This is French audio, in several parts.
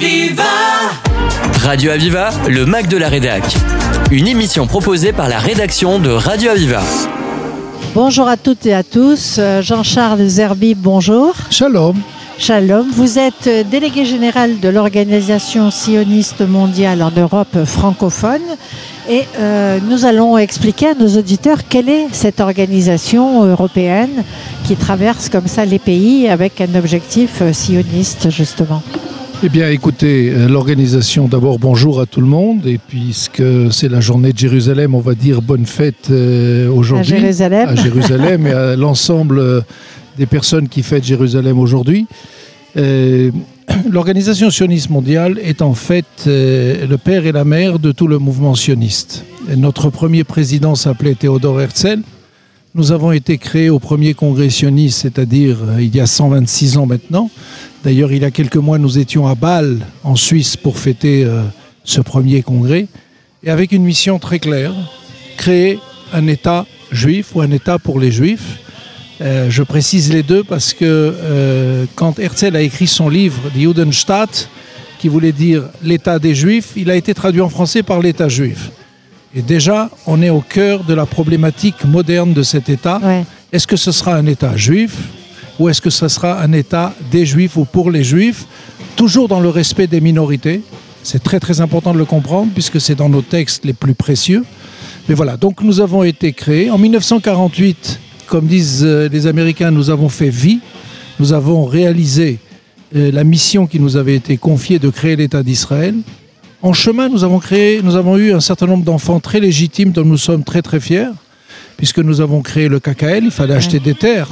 Aviva Radio Aviva, le Mac de la Rédac. Une émission proposée par la rédaction de Radio Aviva. Bonjour à toutes et à tous. Euh, Jean-Charles Zerbi, bonjour. Shalom. Shalom. Vous êtes euh, délégué général de l'Organisation sioniste mondiale en Europe francophone. Et euh, nous allons expliquer à nos auditeurs quelle est cette organisation européenne qui traverse comme ça les pays avec un objectif sioniste, justement. Eh bien, écoutez, euh, l'organisation, d'abord, bonjour à tout le monde. Et puisque c'est la journée de Jérusalem, on va dire bonne fête euh, aujourd'hui. À Jérusalem. À Jérusalem et à l'ensemble euh, des personnes qui fêtent Jérusalem aujourd'hui. Euh, L'organisation sioniste mondiale est en fait euh, le père et la mère de tout le mouvement sioniste. Et notre premier président s'appelait Théodore Herzl. Nous avons été créés au premier congrès sioniste, c'est-à-dire euh, il y a 126 ans maintenant. D'ailleurs, il y a quelques mois, nous étions à Bâle, en Suisse, pour fêter euh, ce premier congrès, et avec une mission très claire, créer un État juif ou un État pour les juifs. Euh, je précise les deux parce que quand Herzl a écrit son livre Die Judenstaat, qui voulait dire l'État des Juifs, il a été traduit en français par l'État juif. Et déjà, on est au cœur de la problématique moderne de cet État. Ouais. Est-ce que ce sera un État juif ou est-ce que ce sera un État des Juifs ou pour les Juifs, toujours dans le respect des minorités C'est très très important de le comprendre puisque c'est dans nos textes les plus précieux. Mais voilà, donc nous avons été créés. En 1948, comme disent euh, les Américains, nous avons fait vie. Nous avons réalisé euh, la mission qui nous avait été confiée de créer l'État d'Israël. En chemin, nous avons créé, nous avons eu un certain nombre d'enfants très légitimes dont nous sommes très très fiers, puisque nous avons créé le KKL, il fallait acheter des terres,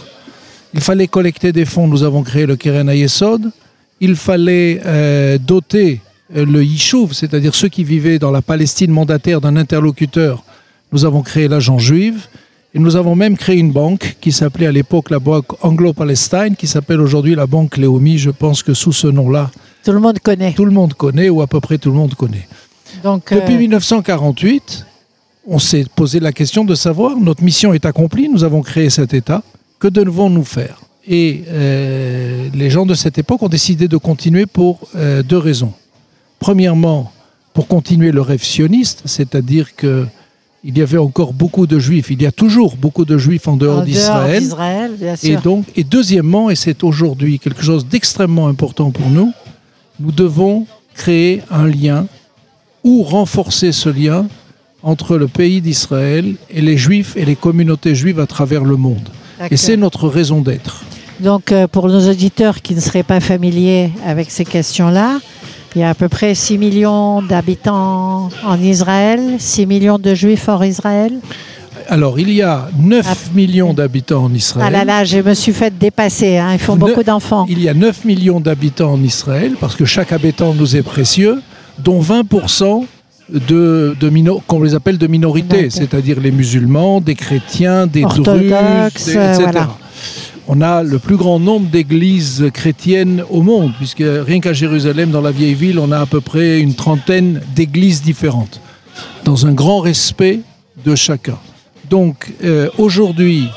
il fallait collecter des fonds, nous avons créé le Keren Ayesod, il fallait euh, doter euh, le Yishuv, c'est-à-dire ceux qui vivaient dans la Palestine mandataire d'un interlocuteur, nous avons créé l'agent juive, et nous avons même créé une banque qui s'appelait à l'époque la banque Anglo-Palestine, qui s'appelle aujourd'hui la banque Léomi, je pense que sous ce nom-là, Tout le monde connaît. tout le monde connaît, ou à peu près tout le monde connaît. Donc, Depuis euh, 1948, on s'est posé la question de savoir, notre mission est accomplie, nous avons créé cet État, que devons-nous faire? Et euh, les gens de cette époque ont décidé de continuer pour euh, deux raisons. Premièrement, pour continuer le rêve sioniste, c'est-à-dire que il y avait encore beaucoup de juifs, il y a toujours beaucoup de juifs en dehors d'Israël. Et donc, et deuxièmement, et c'est aujourd'hui quelque chose d'extrêmement important pour nous, nous devons créer un lien ou renforcer ce lien entre le pays d'Israël et les juifs et les communautés juives à travers le monde. Et c'est notre raison d'être. Donc, euh, pour nos auditeurs qui ne seraient pas familiers avec ces questions-là, il y a à peu près 6 millions d'habitants en Israël, 6 millions de juifs hors Israël. Alors, il y a 9 Ah. millions d'habitants en Israël. Ah là là, je me suis fait dépasser. hein, Ils font beaucoup d'enfants. Il y a 9 millions d'habitants en Israël, parce que chaque habitant nous est précieux, dont 20% de, qu'on les appelle de minorités, c'est-à-dire les musulmans, des chrétiens, des druzes, etc. voilà. On a le plus grand nombre d'églises chrétiennes au monde, puisque rien qu'à Jérusalem, dans la vieille ville, on a à peu près une trentaine d'églises différentes, dans un grand respect de chacun. Donc euh, aujourd'hui,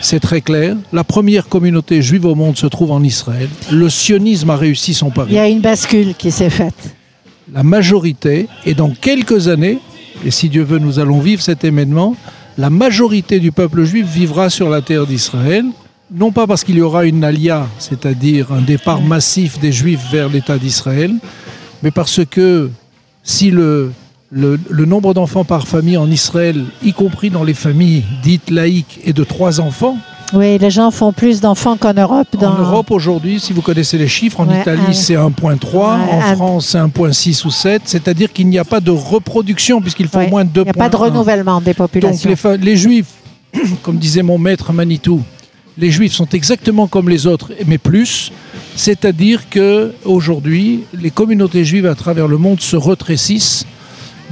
c'est très clair, la première communauté juive au monde se trouve en Israël. Le sionisme a réussi son pari Il y a une bascule qui s'est faite. la majorité, et dans quelques années, et si Dieu veut, nous allons vivre cet événement, la majorité du peuple juif vivra sur la terre d'Israël, non pas parce qu'il y aura une alia, c'est-à-dire un départ massif des juifs vers l'État d'Israël, mais parce que si le, le, le nombre d'enfants par famille en Israël, y compris dans les familles dites laïques, est de trois enfants, Oui, les gens font plus d'enfants qu'en Europe. Dans... en Europe aujourd'hui, si vous connaissez les chiffres, en Ouais, Italie un- c'est 1.3, Ouais, en un- France c'est 1.6 ou 7, c'est-à-dire qu'il n'y a pas de reproduction puisqu'il faut Ouais, moins 2 Il n'y a pas de renouvellement des Donc populations. les, fa- les juifs, comme disait mon maître Manitou, les juifs sont exactement comme les autres, mais plus. C'est-à-dire que aujourd'hui, les communautés juives à travers le monde se retrécissent.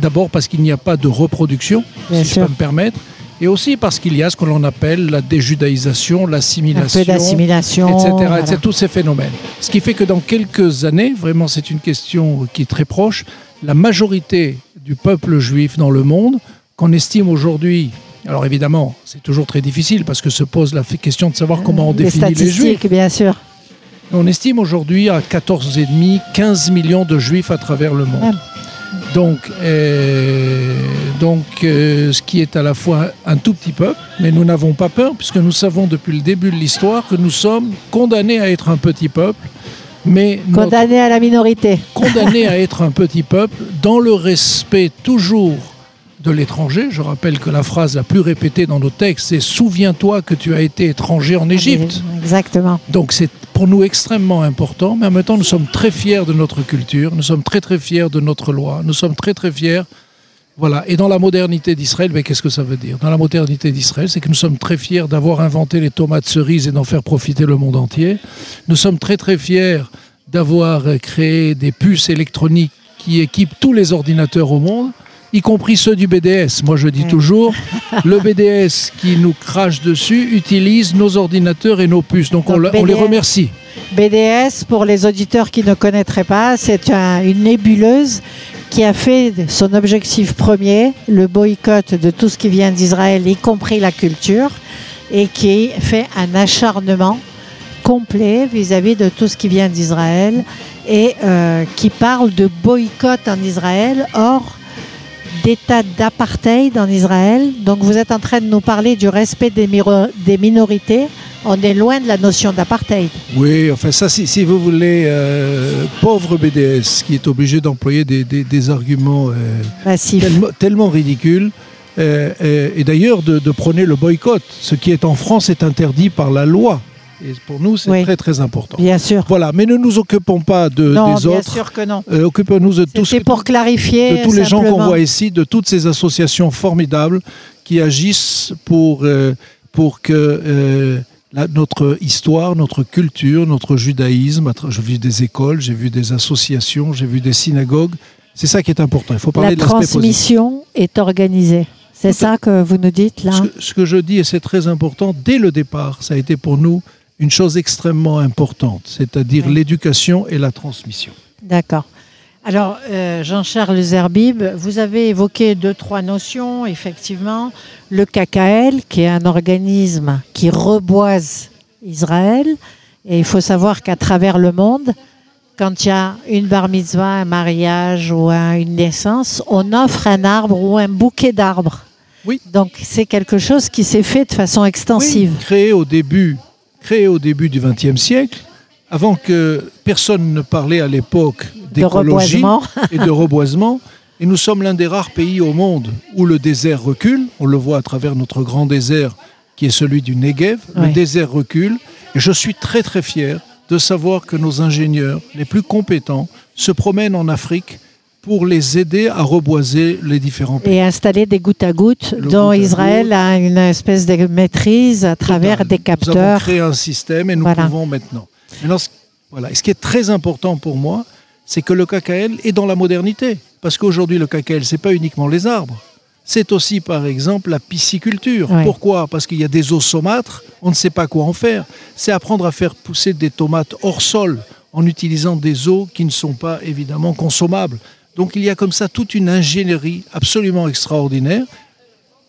D'abord parce qu'il n'y a pas de reproduction, Bien si je peux me permettre, et aussi parce qu'il y a ce que l'on appelle la déjudaïsation, l'assimilation, etc., voilà. tous ces phénomènes. Ce qui fait que dans quelques années, vraiment c'est une question qui est très proche, la majorité du peuple juif dans le monde, qu'on estime aujourd'hui, alors évidemment c'est toujours très difficile parce que se pose la question de savoir comment on Les définit les juifs, bien sûr. On estime aujourd'hui à 14,5, 15 millions de juifs à travers le monde. Donc, euh, donc euh, ce qui est à la fois un tout petit peuple, mais nous n'avons pas peur, puisque nous savons depuis le début de l'histoire que nous sommes condamnés à être un petit peuple, mais notre- Condamné à la minorité. condamnés à être un petit peuple dans le respect toujours de l'étranger. Je rappelle que la phrase la plus répétée dans nos textes, c'est Souviens-toi que tu as été étranger en Égypte. Exactement. Donc c'est pour nous extrêmement important, mais en même temps nous sommes très fiers de notre culture, nous sommes très très fiers de notre loi, nous sommes très très fiers. Voilà. Et dans la modernité d'Israël, mais qu'est-ce que ça veut dire? Dans la modernité d'Israël, c'est que nous sommes très fiers d'avoir inventé les tomates cerises et d'en faire profiter le monde entier. Nous sommes très très fiers d'avoir créé des puces électroniques qui équipent tous les ordinateurs au monde, y compris ceux du BDS. Moi, je dis Ouais. toujours, le BDS qui nous crache dessus utilise nos ordinateurs et nos puces. Donc, on, les remercie. BDS, pour les auditeurs qui ne connaîtraient pas, c'est un- une nébuleuse qui a fait son objectif premier, le boycott de tout ce qui vient d'Israël, y compris la culture, et qui fait un acharnement complet vis-à-vis de tout ce qui vient d'Israël et euh, qui parle de boycott en Israël. Or, d'état d'apartheid en Israël. Donc vous êtes en train de nous parler du respect des, minorités. On est loin de la notion d'apartheid. Oui, enfin ça, si, si vous voulez, euh, pauvre BDS qui est obligé d'employer des, des- des arguments euh, tellement, tellement ridicules, euh, et d'ailleurs de, de prôner le boycott. Ce qui est en France est interdit par la loi. Et pour nous, c'est Oui. très très important. Bien sûr. Voilà, mais ne nous occupons pas de, non, des bien autres. sûr que non. Euh, Occupons-nous de tous C'est pour clarifier. de tous les gens qu'on voit ici, de toutes ces associations formidables qui agissent pour, euh, pour que euh, la- notre histoire, notre culture, notre judaïsme, j'ai vu des écoles, j'ai vu des associations, j'ai vu des synagogues, c'est ça qui est important. Il faut parler La de transmission est organisée. C'est ça que vous nous dites là ce que je dis, et c'est très important, dès le départ, ça a été pour nous une chose extrêmement importante, c'est-à-dire Oui. l'éducation et la transmission. D'accord. Alors, euh, Jean-Charles Zerbib, vous avez évoqué deux, trois notions, effectivement. Le KKL, qui est un organisme qui reboise Israël. Et il faut savoir qu'à travers le monde, quand il y a une bar mitzvah, un mariage ou un- une naissance, on offre un arbre ou un bouquet d'arbres. Oui. Donc, c'est quelque chose qui s'est fait de façon extensive. Oui, créé au début, créé au début du XXe siècle, avant que personne ne parlait à l'époque d'écologie et de reboisement. Et nous sommes l'un des rares pays au monde où le désert recule. On le voit à travers notre grand désert qui est celui du Negev. Le désert recule. Et je suis très très fier de savoir que nos ingénieurs les plus compétents se promènent en Afrique pour les aider à reboiser les différents pays. et installer des gouttes à gouttes Le dont goutte Israël goutte. a une espèce de maîtrise à travers Total. des Nous avons capteurs. créé un système et nous Voilà. pouvons maintenant. Maintenant, ce- voilà. Et ce qui est très important pour moi, c'est que le KKL est dans la modernité. Parce qu'aujourd'hui, le KKL, c'est pas uniquement les arbres. C'est aussi, par exemple, la pisciculture. Ouais. Pourquoi? Parce qu'il y a des eaux saumâtres, on ne sait pas quoi en faire. C'est apprendre à faire pousser des tomates hors sol en utilisant des eaux qui ne sont pas évidemment consommables. Donc il y a comme ça toute une ingénierie absolument extraordinaire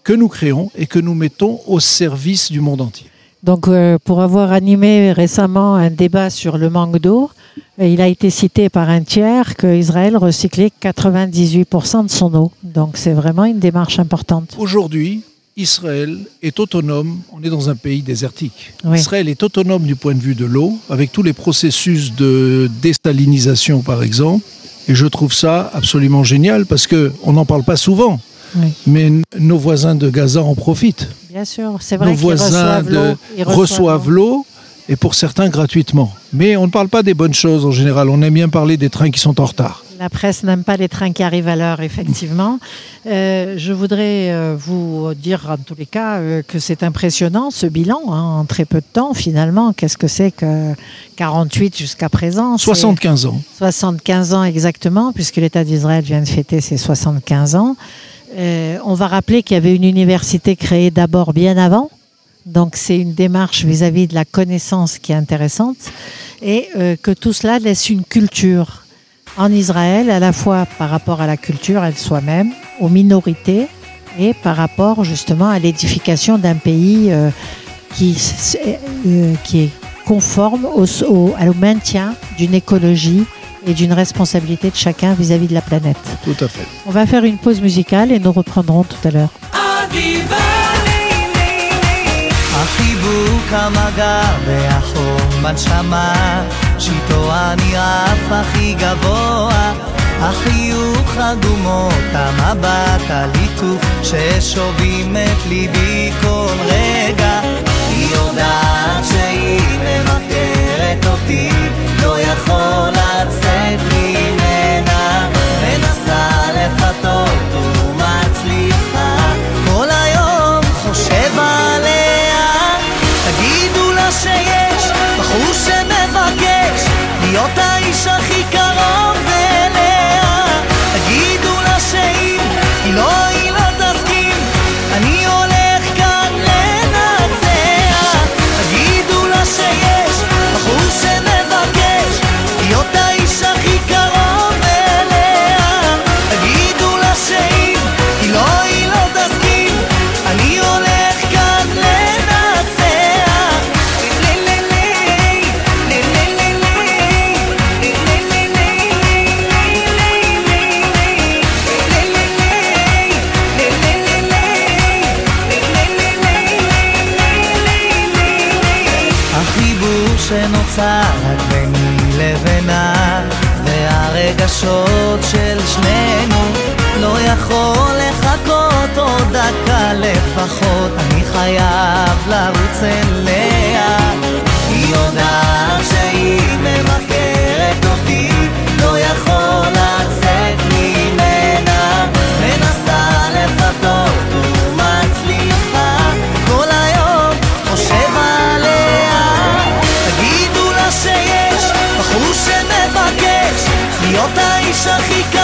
que nous créons et que nous mettons au service du monde entier. Donc, euh, pour avoir animé récemment un débat sur le manque d'eau, euh, il a été cité par un tiers qu'Israël recyclait 98% de son eau. Donc, c'est vraiment une démarche importante. Aujourd'hui, Israël est autonome. On est dans un pays désertique. Oui. Israël est autonome du point de vue de l'eau, avec tous les processus de désalinisation, par exemple. Et je trouve ça absolument génial parce que on n'en parle pas souvent. Oui. Mais nos voisins de Gaza en profitent. Bien sûr, c'est vrai Nos voisins reçoivent l'eau et pour certains gratuitement. Mais on ne parle pas des bonnes choses en général. On aime bien parler des trains qui sont en retard. La presse n'aime pas les trains qui arrivent à l'heure, effectivement. Euh, je voudrais euh, vous dire, en tous les cas, euh, que c'est impressionnant ce bilan hein, en très peu de temps, finalement. Qu'est-ce que c'est que 48 jusqu'à présent? C'est 75 ans. 75 ans exactement, puisque l'État d'Israël vient de fêter ses 75 ans. On va rappeler qu'il y avait une université créée d'abord bien avant. Donc c'est une démarche vis-à-vis de la connaissance qui est intéressante et euh, que tout cela laisse une culture en Israël, à la fois par rapport à la culture elle soi-même, aux minorités et par rapport justement à l'édification d'un pays euh, qui, s- euh, qui est conforme au, au- au maintien d'une écologie et d'une responsabilité de chacun vis-à-vis de la planète. Tout à fait. On va faire une pause musicale et nous reprendrons tout à l'heure. שאיתו אני עף הכי גבוה. החיוך, הדומות, המבט, הליטוף, ששובים את ליבי כל רגע. היא יודעת שהיא מבקרת אותי, לא יכול והרגשות של שנינו. לא יכול לחכות עוד דקה לפחות. אני חייב לרוץ אליה הכי קרוב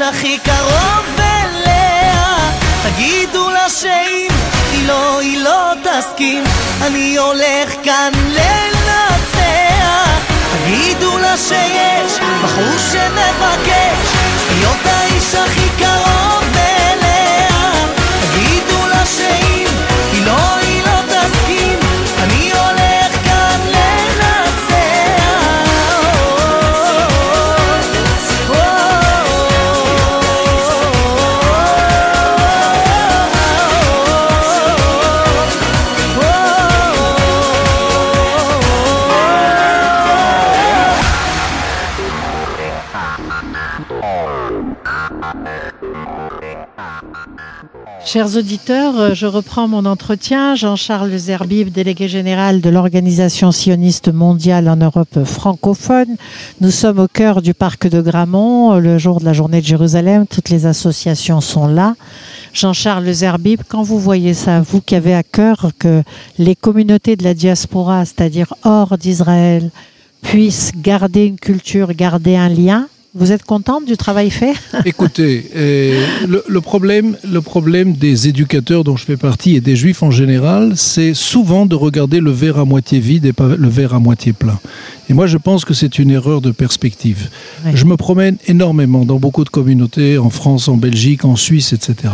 האיש הכי קרוב אליה. תגידו לה שאם היא לא, היא לא תסכים. אני הולך כאן לנצח. תגידו לה שיש בחור שמבקש Chers auditeurs, euh, je reprends mon entretien. Jean-Charles Zerbib, délégué général de l'Organisation sioniste mondiale en Europe francophone. Nous sommes au cœur du parc de Gramont, euh, le jour de la journée de Jérusalem. Toutes les associations sont là. Jean-Charles Zerbib, quand vous voyez ça, vous qui avez à cœur que les communautés de la diaspora, c'est-à-dire hors d'Israël, puissent garder une culture, garder un lien, vous êtes contente du travail fait? Écoutez, euh, le, le problème, le problème des éducateurs dont je fais partie et des juifs en général, c'est souvent de regarder le verre à moitié vide et pas le verre à moitié plein. Et moi, je pense que c'est une erreur de perspective. Je me promène énormément dans beaucoup de communautés, en France, en Belgique, en Suisse, etc.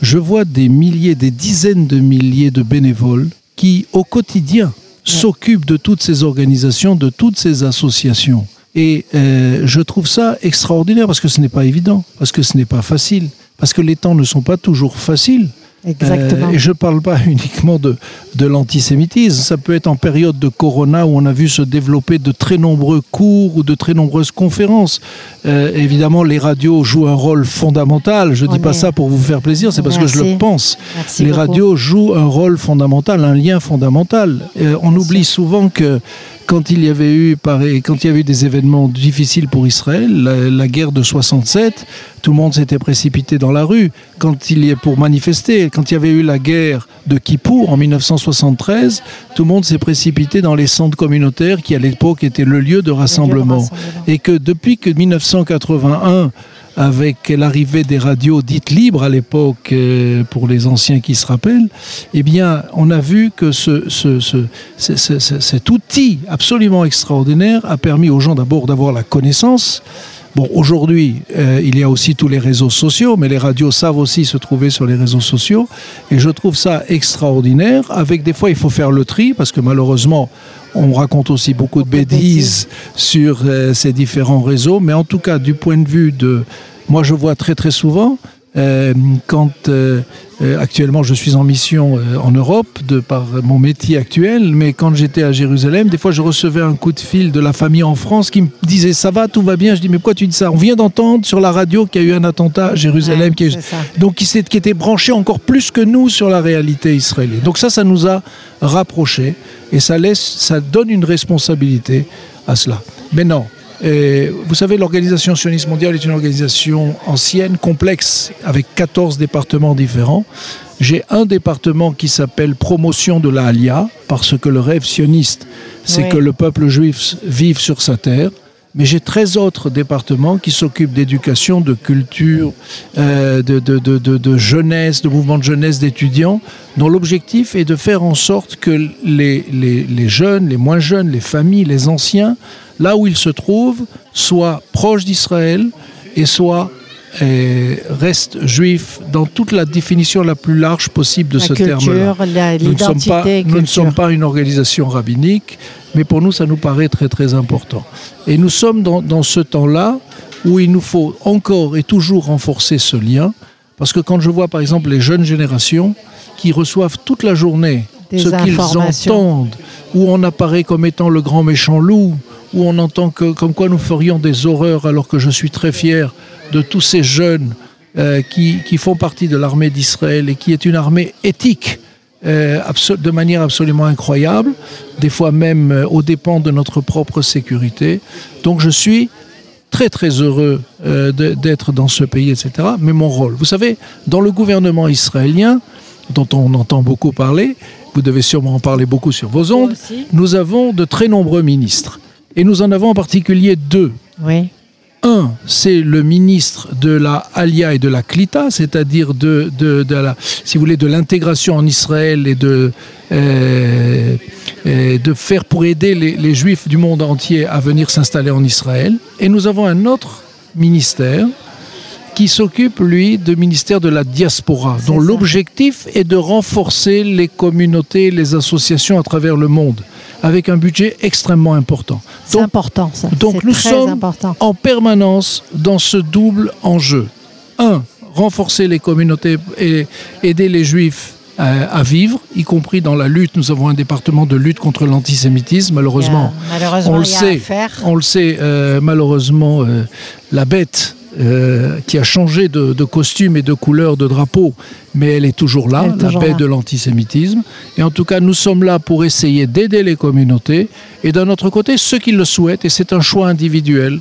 Je vois des milliers, des dizaines de milliers de bénévoles qui, au quotidien, s'occupent de toutes ces organisations, de toutes ces associations. Et euh, je trouve ça extraordinaire parce que ce n'est pas évident, parce que ce n'est pas facile, parce que les temps ne sont pas toujours faciles. Exactement. Euh, et je ne parle pas uniquement de, de l'antisémitisme. Ça peut être en période de Corona où on a vu se développer de très nombreux cours ou de très nombreuses conférences. Euh, évidemment, les radios jouent un rôle fondamental. Je ne dis pas est- ça pour vous faire plaisir, c'est parce que je le pense. Merci les beaucoup. radios jouent un rôle fondamental, un lien fondamental. Euh, on oublie souvent que quand il y avait eu, pareil, quand il y avait eu des événements difficiles pour Israël, la, la guerre de 67, tout le monde s'était précipité dans la rue. Quand il y est pour manifester, quand il y avait eu la guerre de Kippour en 1973, tout le monde s'est précipité dans les centres communautaires qui à l'époque étaient le lieu de rassemblement. rassemblement. Et que depuis que 1981, avec l'arrivée des radios dites libres à l'époque, euh, pour les anciens qui se rappellent, eh bien, on a vu que ce, ce- ce- ce- ce- ce- cet outil absolument extraordinaire a permis aux gens d'abord d'avoir la connaissance. Bon, aujourd'hui, euh, il y a aussi tous les réseaux sociaux, mais les radios savent aussi se trouver sur les réseaux sociaux. Et je trouve ça extraordinaire. Avec des fois, il faut faire le tri, parce que malheureusement, on raconte aussi beaucoup de Beaucoup de bêtises sur euh, ces différents réseaux. Mais en tout cas, du point de vue de... Moi, je vois très très souvent, euh, quand euh, euh, actuellement je suis en mission euh, en Europe, de par mon métier actuel, mais quand j'étais à Jérusalem, des fois je recevais un coup de fil de la famille en France qui me disait ça va, tout va bien? Je dis mais pourquoi tu dis ça? On vient d'entendre sur la radio qu'il y a eu un attentat à Jérusalem, Ouais, a eu- ça. donc qui, qui était branché encore plus que nous sur la réalité israélienne. Donc ça, ça nous a rapprochés et ça laisse, ça donne une responsabilité à cela. Mais non. Euh, vous savez, l'Organisation sioniste mondiale est une organisation ancienne, complexe, avec 14 départements différents. J'ai un département qui s'appelle Promotion de la Halia, parce que le rêve sioniste, c'est Oui. que le peuple juif vive sur sa terre. Mais j'ai 13 autres départements qui s'occupent d'éducation, de culture, euh, de, de- de- de- de jeunesse, de mouvements de jeunesse, d'étudiants, dont l'objectif est de faire en sorte que les, les- les jeunes, les moins jeunes, les familles, les anciens, là où ils se trouvent, soient proches d'Israël et soient euh, restent juifs dans toute la définition la plus large possible de La ce terme-là. Nous ne, sommes pas, l'identité, nous ne culture. sommes pas une organisation rabbinique, mais pour nous, ça nous paraît très très important. Et nous sommes dans, dans ce temps-là où il nous faut encore et toujours renforcer ce lien, parce que quand je vois par exemple les jeunes générations qui reçoivent toute la journée Des ce qu'ils entendent, où on apparaît comme étant le grand méchant loup, où on entend que, comme quoi nous ferions des horreurs, alors que je suis très fier de tous ces jeunes euh, qui, qui font partie de l'armée d'Israël et qui est une armée éthique euh, de manière absolument incroyable, des fois même euh, aux dépens de notre propre sécurité. Donc je suis très très heureux euh, d'être dans ce pays, etc. Mais mon rôle, vous savez, dans le gouvernement israélien, dont on entend beaucoup parler, vous devez sûrement en parler beaucoup sur vos ondes, nous avons de très nombreux ministres. Et nous en avons en particulier deux. Oui. Un, c'est le ministre de la Alia et de la Klita, c'est-à-dire de, de, de la, si vous voulez, de l'intégration en Israël et de, euh, euh, de faire pour aider les, les Juifs du monde entier à venir s'installer en Israël. Et nous avons un autre ministère qui s'occupe, lui, du ministère de la diaspora, dont l'objectif est de renforcer les communautés, les associations à travers le monde, avec un budget extrêmement important. C'est important, ça. donc nous très sommes important. en permanence dans ce double enjeu. Un, renforcer les communautés et aider les juifs à vivre, y compris dans la lutte. Nous avons un département de lutte contre l'antisémitisme, malheureusement. On le sait, on le sait, euh, malheureusement, euh, la bête euh, qui a changé de, de costume et de couleur de drapeau, mais elle est toujours là, est la toujours là. de l'antisémitisme. Et en tout cas, nous sommes là pour essayer d'aider les communautés et d'un autre côté, ceux qui le souhaitent, et c'est un choix individuel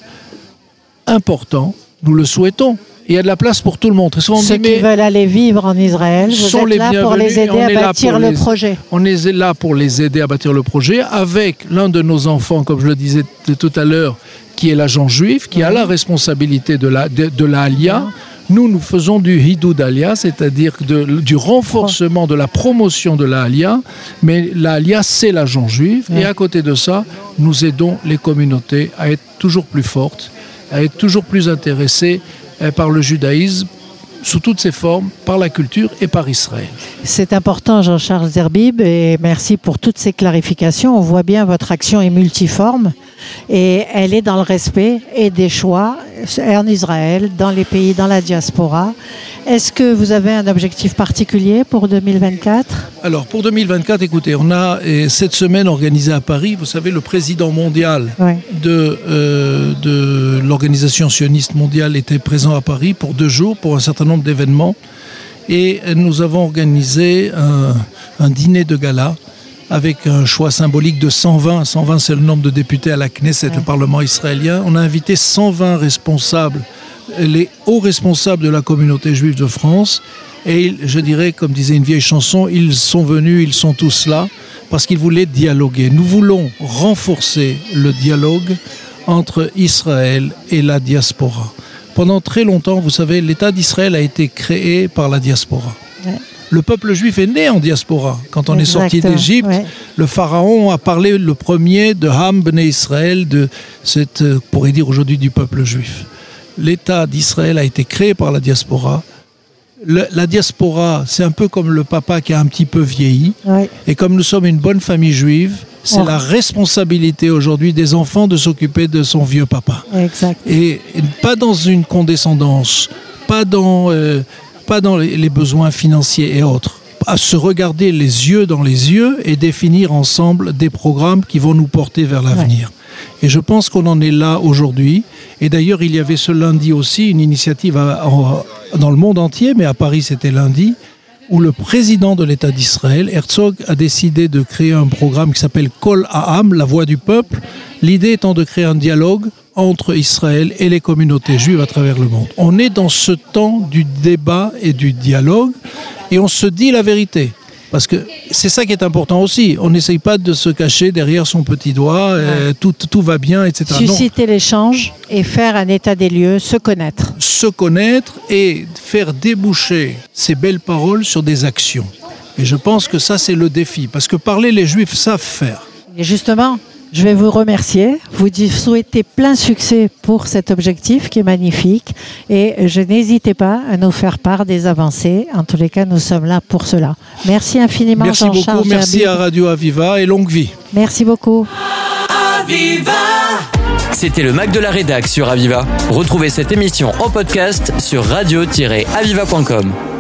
important, nous le souhaitons. Il y a de la place pour tout le monde. Souvent, Ceux dit, qui veulent aller vivre en Israël, vous sont êtes les là pour les aider à bâtir le les- projet. on est là pour les aider à bâtir le projet avec l'un de nos enfants, comme je le disais tout à l'heure, qui est l'agent juif, qui a la responsabilité de la, de, de la Alia. Nous, nous faisons du Hidoud Alia, c'est-à-dire du renforcement, de la promotion de la Alia. Mais la Alia, c'est l'agent juif. Et à côté de ça, nous aidons les communautés à être toujours plus fortes, à être toujours plus intéressées euh, par le judaïsme sous toutes ses formes, par la culture et par Israël. C'est important, Jean-Charles Zerbib, et merci pour toutes ces clarifications. On voit bien votre action est multiforme et elle est dans le respect et des choix en Israël, dans les pays, dans la diaspora. Est-ce que vous avez un objectif particulier pour 2024 Alors pour 2024, écoutez, on a euh, cette semaine organisé à Paris, vous savez, le président mondial de, euh, de l'organisation sioniste mondiale était présent à Paris pour deux jours, pour un certain nombre d'événements. Et nous avons organisé un, un dîner de gala avec un choix symbolique de 120. 120, c'est le nombre de députés à la Knesset, le Parlement israélien. On a invité 120 responsables, les hauts responsables de la communauté juive de France. Et je dirais, comme disait une vieille chanson, ils sont venus, ils sont tous là, parce qu'ils voulaient dialoguer. Nous voulons renforcer le dialogue entre Israël et la diaspora. Pendant très longtemps, vous savez, l'État d'Israël a été créé par la diaspora. Ouais. Le peuple juif est né en diaspora. Quand on est sorti d'Égypte, ouais. le pharaon a parlé le premier de Ham Bnei Israël, de cette, euh, on pourrait dire aujourd'hui du peuple juif. L'État d'Israël a été créé par la diaspora. Le- la diaspora, c'est un peu comme le papa qui a un petit peu vieilli. Et comme nous sommes une bonne famille juive, c'est la responsabilité aujourd'hui des enfants de s'occuper de son vieux papa. Exact. Et pas dans une condescendance, pas dans, euh, pas dans les les besoins financiers et autres. À se regarder les yeux dans les yeux et définir ensemble des programmes qui vont nous porter vers l'avenir. Et je pense qu'on en est là aujourd'hui. Et d'ailleurs, il y avait ce lundi aussi une initiative dans le monde entier, mais à Paris c'était lundi, où le président de l'État d'Israël, Herzog, a décidé de créer un programme qui s'appelle Kol Ha'am, la voix du peuple, l'idée étant de créer un dialogue entre Israël et les communautés juives à travers le monde. On est dans ce temps du débat et du dialogue et on se dit la vérité. Parce que c'est ça qui est important aussi. On n'essaye pas de se cacher derrière son petit doigt, euh, tout, tout va bien, etc. Susciter l'échange et faire un état des lieux, se connaître. se connaître et faire déboucher ces belles paroles sur des actions. Et je pense que ça, c'est le défi. Parce que parler, les Juifs savent faire. Et justement, je vais vous remercier, vous souhaiter plein succès pour cet objectif qui est magnifique et je n'hésitez pas à nous faire part des avancées. En tous les cas, nous sommes là pour cela. Merci infiniment Merci Jean-Charles beaucoup. Merci à Radio Aviva et longue vie. Merci beaucoup. C'était le Mac de la Rédac sur Aviva. Retrouvez cette émission en podcast sur radio-aviva.com.